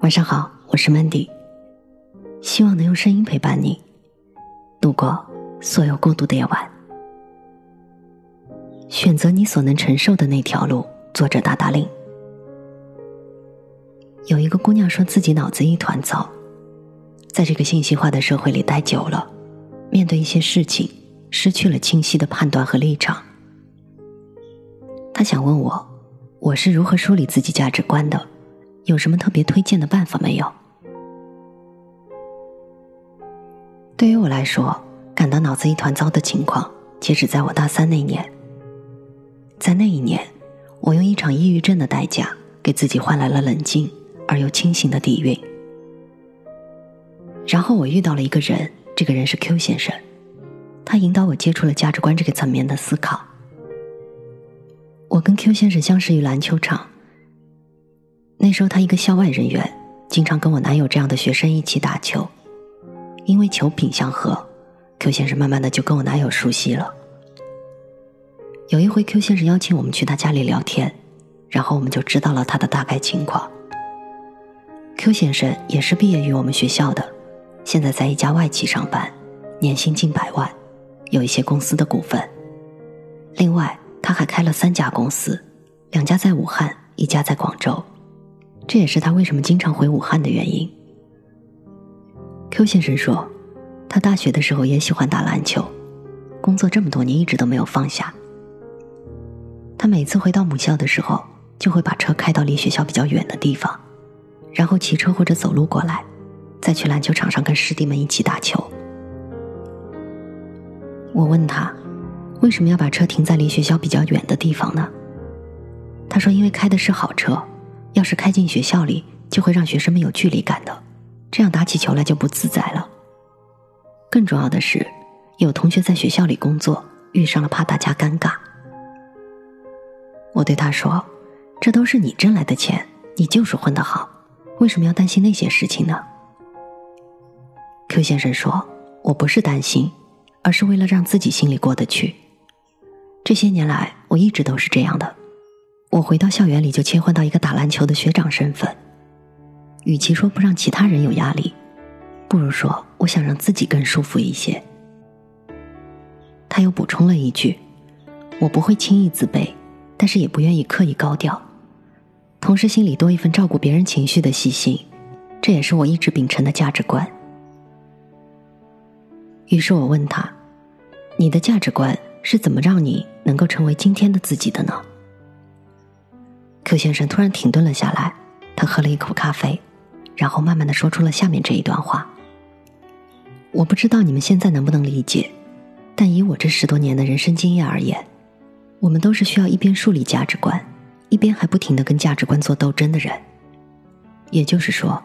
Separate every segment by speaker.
Speaker 1: 晚上好，我是 Mandy，希望能用声音陪伴你度过所有孤独的夜晚。选择你所能承受的那条路。作者达达令。有一个姑娘说自己脑子一团糟，在这个信息化的社会里待久了，面对一些事情失去了清晰的判断和立场。她想问我，我是如何梳理自己价值观的？有什么特别推荐的办法没有？对于我来说，感到脑子一团糟的情况，截止在我大三那年。在那一年，我用一场抑郁症的代价，给自己换来了冷静而又清醒的底蕴。然后我遇到了一个人，这个人是 Q 先生，他引导我接触了价值观这个层面的思考。我跟 Q 先生相识于篮球场。那时候他一个校外人员，经常跟我男友这样的学生一起打球，因为球品相合，Q 先生慢慢的就跟我男友熟悉了。有一回，Q 先生邀请我们去他家里聊天，然后我们就知道了他的大概情况。Q 先生也是毕业于我们学校的，现在在一家外企上班，年薪近百万，有一些公司的股份。另外，他还开了三家公司，两家在武汉，一家在广州。这也是他为什么经常回武汉的原因。Q 先生说，他大学的时候也喜欢打篮球，工作这么多年一直都没有放下。他每次回到母校的时候，就会把车开到离学校比较远的地方，然后骑车或者走路过来，再去篮球场上跟师弟们一起打球。我问他，为什么要把车停在离学校比较远的地方呢？他说，因为开的是好车。要是开进学校里，就会让学生们有距离感的，这样打起球来就不自在了。更重要的是，有同学在学校里工作，遇上了怕大家尴尬。我对他说：“这都是你挣来的钱，你就是混得好，为什么要担心那些事情呢？”Q 先生说：“我不是担心，而是为了让自己心里过得去。这些年来，我一直都是这样的。”我回到校园里，就切换到一个打篮球的学长身份。与其说不让其他人有压力，不如说我想让自己更舒服一些。他又补充了一句：“我不会轻易自卑，但是也不愿意刻意高调，同时心里多一份照顾别人情绪的细心，这也是我一直秉承的价值观。”于是我问他：“你的价值观是怎么让你能够成为今天的自己的呢？” Q 先生突然停顿了下来，他喝了一口咖啡，然后慢慢的说出了下面这一段话。我不知道你们现在能不能理解，但以我这十多年的人生经验而言，我们都是需要一边树立价值观，一边还不停的跟价值观做斗争的人。也就是说，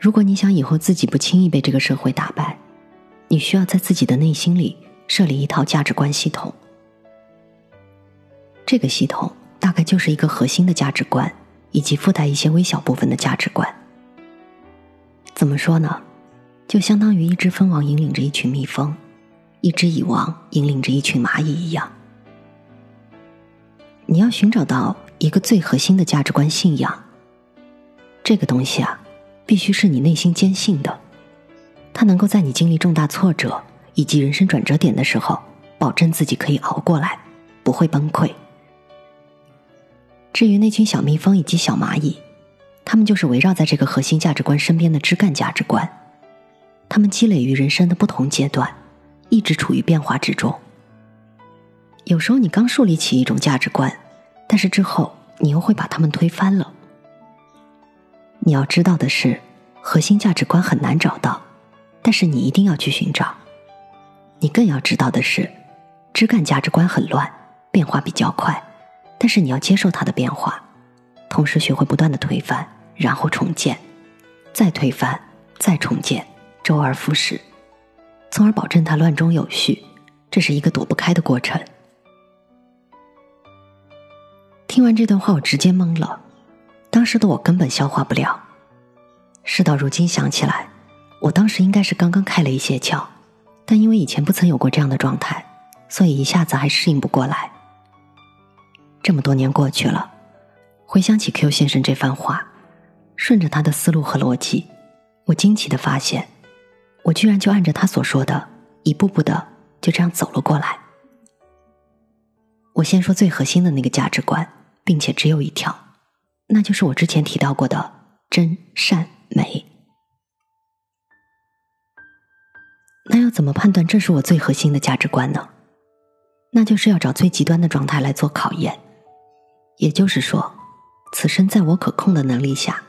Speaker 1: 如果你想以后自己不轻易被这个社会打败，你需要在自己的内心里设立一套价值观系统。这个系统。大概就是一个核心的价值观，以及附带一些微小部分的价值观。怎么说呢？就相当于一只蜂王引领着一群蜜蜂，一只蚁王引领着一群蚂蚁一样。你要寻找到一个最核心的价值观信仰，这个东西啊，必须是你内心坚信的，它能够在你经历重大挫折以及人生转折点的时候，保证自己可以熬过来，不会崩溃。至于那群小蜜蜂以及小蚂蚁，他们就是围绕在这个核心价值观身边的枝干价值观。他们积累于人生的不同阶段，一直处于变化之中。有时候你刚树立起一种价值观，但是之后你又会把他们推翻了。你要知道的是，核心价值观很难找到，但是你一定要去寻找。你更要知道的是，枝干价值观很乱，变化比较快。但是你要接受它的变化，同时学会不断的推翻，然后重建，再推翻，再重建，周而复始，从而保证它乱中有序。这是一个躲不开的过程。听完这段话，我直接懵了，当时的我根本消化不了。事到如今想起来，我当时应该是刚刚开了一些窍，但因为以前不曾有过这样的状态，所以一下子还适应不过来。这么多年过去了，回想起 Q 先生这番话，顺着他的思路和逻辑，我惊奇的发现，我居然就按着他所说的，一步步的就这样走了过来。我先说最核心的那个价值观，并且只有一条，那就是我之前提到过的真善美。那要怎么判断这是我最核心的价值观呢？那就是要找最极端的状态来做考验。也就是说，此生在我可控的能力下，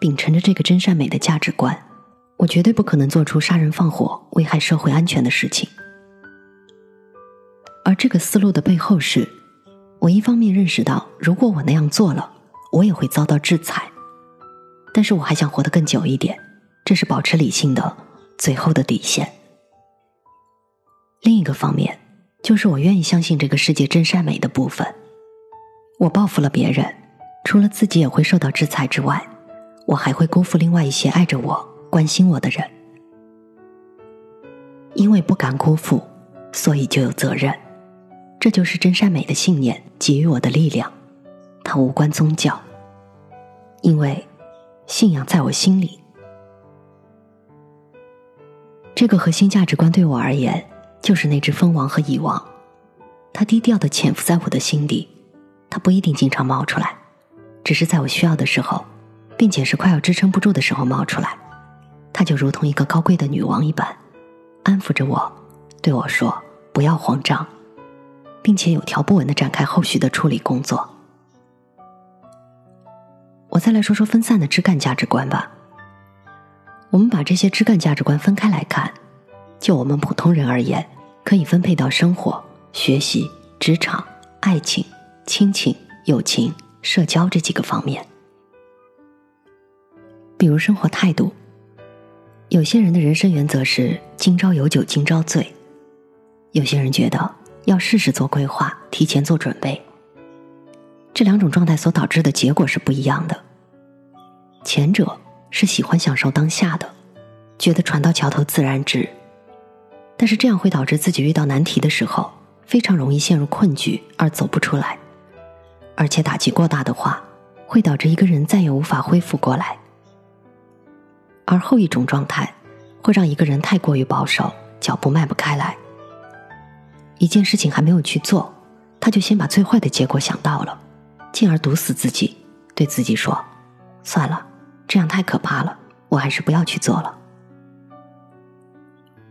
Speaker 1: 秉承着这个真善美的价值观，我绝对不可能做出杀人放火、危害社会安全的事情。而这个思路的背后是，我一方面认识到，如果我那样做了，我也会遭到制裁，但是我还想活得更久一点，这是保持理性的最后的底线。另一个方面，就是我愿意相信这个世界真善美的部分。我报复了别人，除了自己也会受到制裁之外，我还会辜负另外一些爱着我、关心我的人。因为不敢辜负，所以就有责任。这就是真善美的信念给予我的力量，它无关宗教，因为信仰在我心里。这个核心价值观对我而言，就是那只蜂王和蚁王，它低调的潜伏在我的心底，它不一定经常冒出来，只是在我需要的时候，并且是快要支撑不住的时候冒出来，它就如同一个高贵的女王一般，安抚着我，对我说：“不要慌张。”并且有条不紊的展开后续的处理工作。我再来说说分散的枝干价值观吧。我们把这些枝干价值观分开来看，就我们普通人而言，可以分配到生活、学习、职场、爱情、亲情、友情、社交这几个方面。比如生活态度，有些人的人生原则是“今朝有酒今朝醉”，有些人觉得。要试试做规划，提前做准备。这两种状态所导致的结果是不一样的。前者是喜欢享受当下的，觉得船到桥头自然直，但是这样会导致自己遇到难题的时候，非常容易陷入困局而走不出来，而且打击过大的话，会导致一个人再也无法恢复过来。而后一种状态，会让一个人太过于保守，脚步迈不开来。一件事情还没有去做，他就先把最坏的结果想到了，进而毒死自己，对自己说：“算了，这样太可怕了，我还是不要去做了。”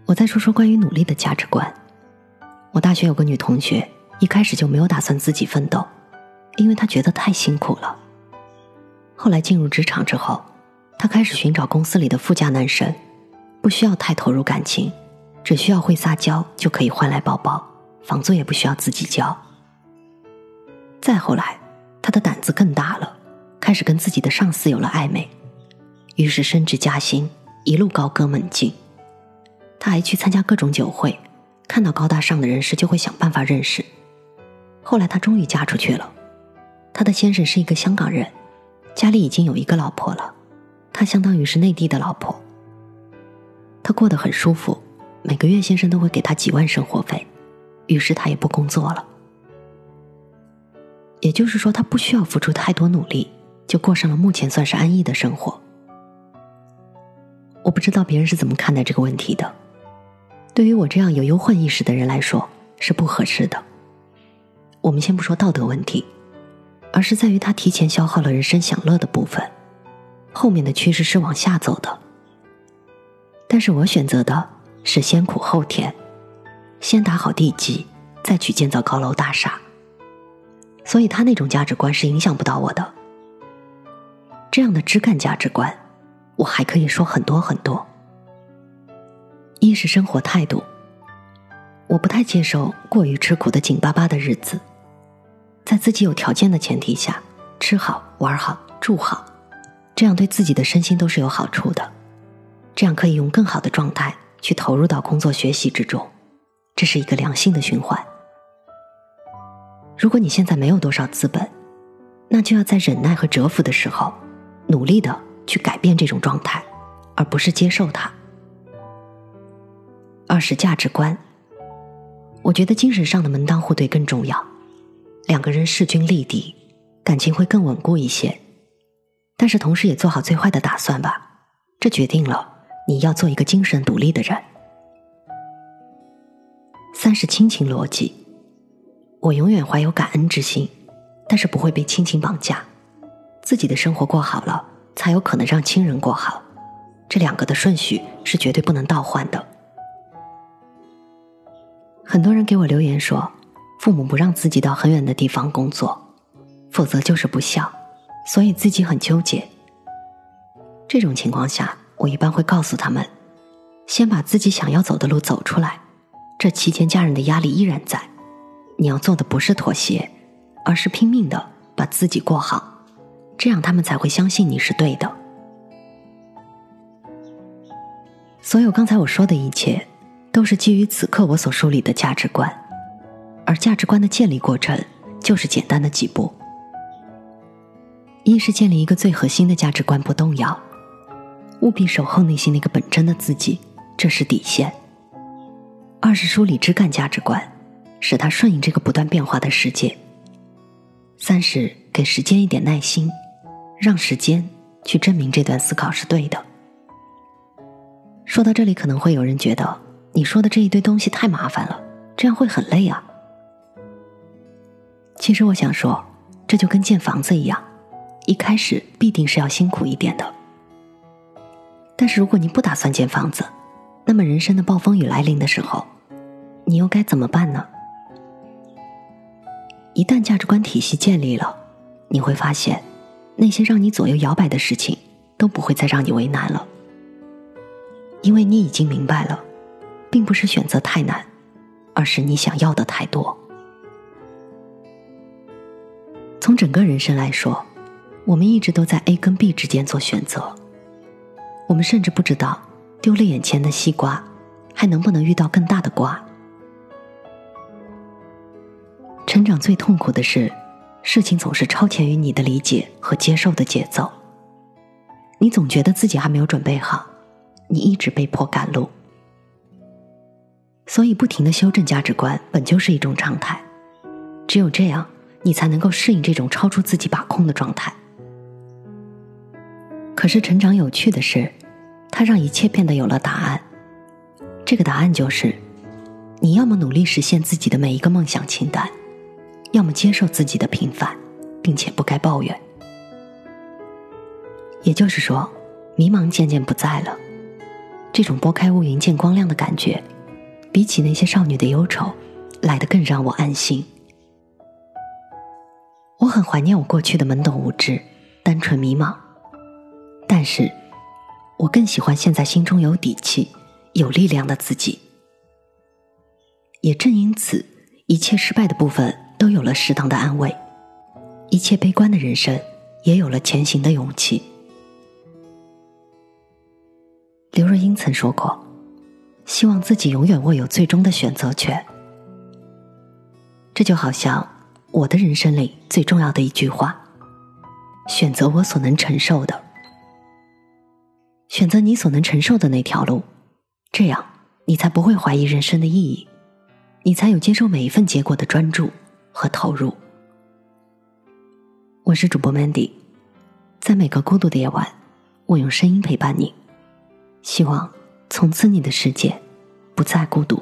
Speaker 1: 我再说说关于努力的价值观。我大学有个女同学，一开始就没有打算自己奋斗，因为她觉得太辛苦了。后来进入职场之后，她开始寻找公司里的富家男神，不需要太投入感情，只需要会撒娇就可以换来宝宝。房租也不需要自己交。再后来，他的胆子更大了，开始跟自己的上司有了暧昧，于是升职加薪，一路高歌猛进。他还去参加各种酒会，看到高大上的人士就会想办法认识。后来，他终于嫁出去了。他的先生是一个香港人，家里已经有一个老婆了，他相当于是内地的老婆。他过得很舒服，每个月先生都会给他几万生活费。于是他也不工作了，也就是说，他不需要付出太多努力，就过上了目前算是安逸的生活。我不知道别人是怎么看待这个问题的。对于我这样有忧患意识的人来说，是不合适的。我们先不说道德问题，而是在于他提前消耗了人生享乐的部分，后面的趋势是往下走的。但是我选择的是先苦后甜。先打好地基，再去建造高楼大厦。所以他那种价值观是影响不到我的。这样的枝干价值观，我还可以说很多很多。一是生活态度，我不太接受过于吃苦的紧巴巴的日子，在自己有条件的前提下，吃好玩好住好，这样对自己的身心都是有好处的。这样可以用更好的状态去投入到工作学习之中。这是一个良性的循环。如果你现在没有多少资本，那就要在忍耐和蛰伏的时候，努力的去改变这种状态，而不是接受它。二是价值观，我觉得精神上的门当户对更重要，两个人势均力敌，感情会更稳固一些。但是同时也做好最坏的打算吧。这决定了你要做一个精神独立的人。三是亲情逻辑，我永远怀有感恩之心，但是不会被亲情绑架。自己的生活过好了，才有可能让亲人过好。这两个的顺序是绝对不能倒换的。很多人给我留言说，父母不让自己到很远的地方工作，否则就是不孝，所以自己很纠结。这种情况下，我一般会告诉他们，先把自己想要走的路走出来。这期间，家人的压力依然在。你要做的不是妥协，而是拼命的把自己过好，这样他们才会相信你是对的。所有刚才我说的一切，都是基于此刻我所树立的价值观，而价值观的建立过程就是简单的几步：一是建立一个最核心的价值观不动摇，务必守候内心那个本真的自己，这是底线。二是梳理枝干价值观，使它顺应这个不断变化的世界。三是给时间一点耐心，让时间去证明这段思考是对的。说到这里，可能会有人觉得你说的这一堆东西太麻烦了，这样会很累啊。其实我想说，这就跟建房子一样，一开始必定是要辛苦一点的。但是如果你不打算建房子，那么人生的暴风雨来临的时候，你又该怎么办呢？一旦价值观体系建立了，你会发现，那些让你左右摇摆的事情都不会再让你为难了，因为你已经明白了，并不是选择太难，而是你想要的太多。整个人生来说，我们一直都在 A 跟 B 之间做选择，我们甚至不知道丢了眼前的西瓜，还能不能遇到更大的瓜。成长最痛苦的是，事情总是超前于你的理解和接受的节奏。你总觉得自己还没有准备好，你一直被迫赶路。所以，不停的修正价值观本就是一种常态。只有这样，你才能够适应这种超出自己把控的状态。可是，成长有趣的是，它让一切变得有了答案。这个答案就是，你要么努力实现自己的每一个梦想清单。要么接受自己的平凡，并且不该抱怨。也就是说，迷茫渐渐不在了。这种拨开乌云见光亮的感觉，比起那些少女的忧愁，来的更让我安心。我很怀念我过去的懵懂无知、单纯迷茫，但是，我更喜欢现在心中有底气、有力量的自己。也正因此，一切失败的部分。都有了适当的安慰，一切悲观的人生也有了前行的勇气。刘若英曾说过：“希望自己永远握有最终的选择权。”这就好像我的人生里最重要的一句话：“选择我所能承受的，选择你所能承受的那条路，这样你才不会怀疑人生的意义，你才有接受每一份结果的专注。”和投入。我是主播 Mandy，在每个孤独的夜晚，我用声音陪伴你，希望从此你的世界不再孤独。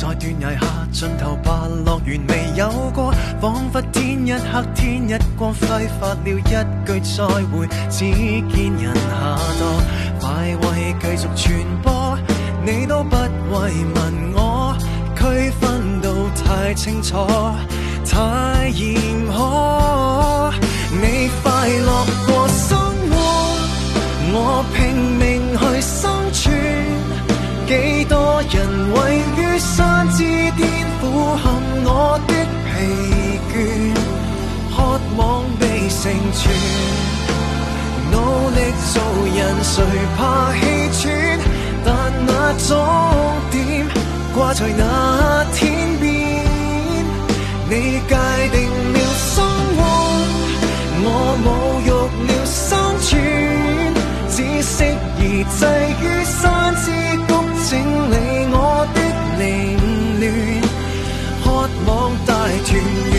Speaker 2: 在断崖下尽头白乐园未有过，仿佛天一黑天一光，挥发了一句再会，只见人下堕，快慰继续传播，你都不慰问我，区分到太清楚，太严苛，你快乐位于山之巅，俯瞰我的疲倦，渴望被成全。努力做人，谁怕气喘？但那终点挂在那天边，你界定了生活，我侮辱了生存，只适宜滞于。整理我的凌乱，渴望大团圆。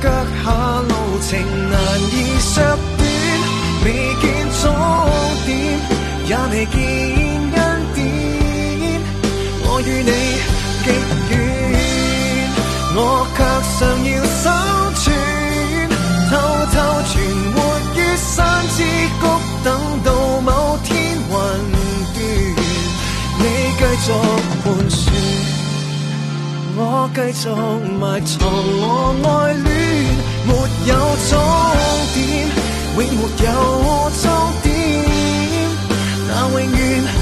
Speaker 2: 脚下路程难以削短，未见终点，也未见恩典。我与你极远，我却尚要我继续埋藏我爱恋，没有终点，永没有终点，那永远。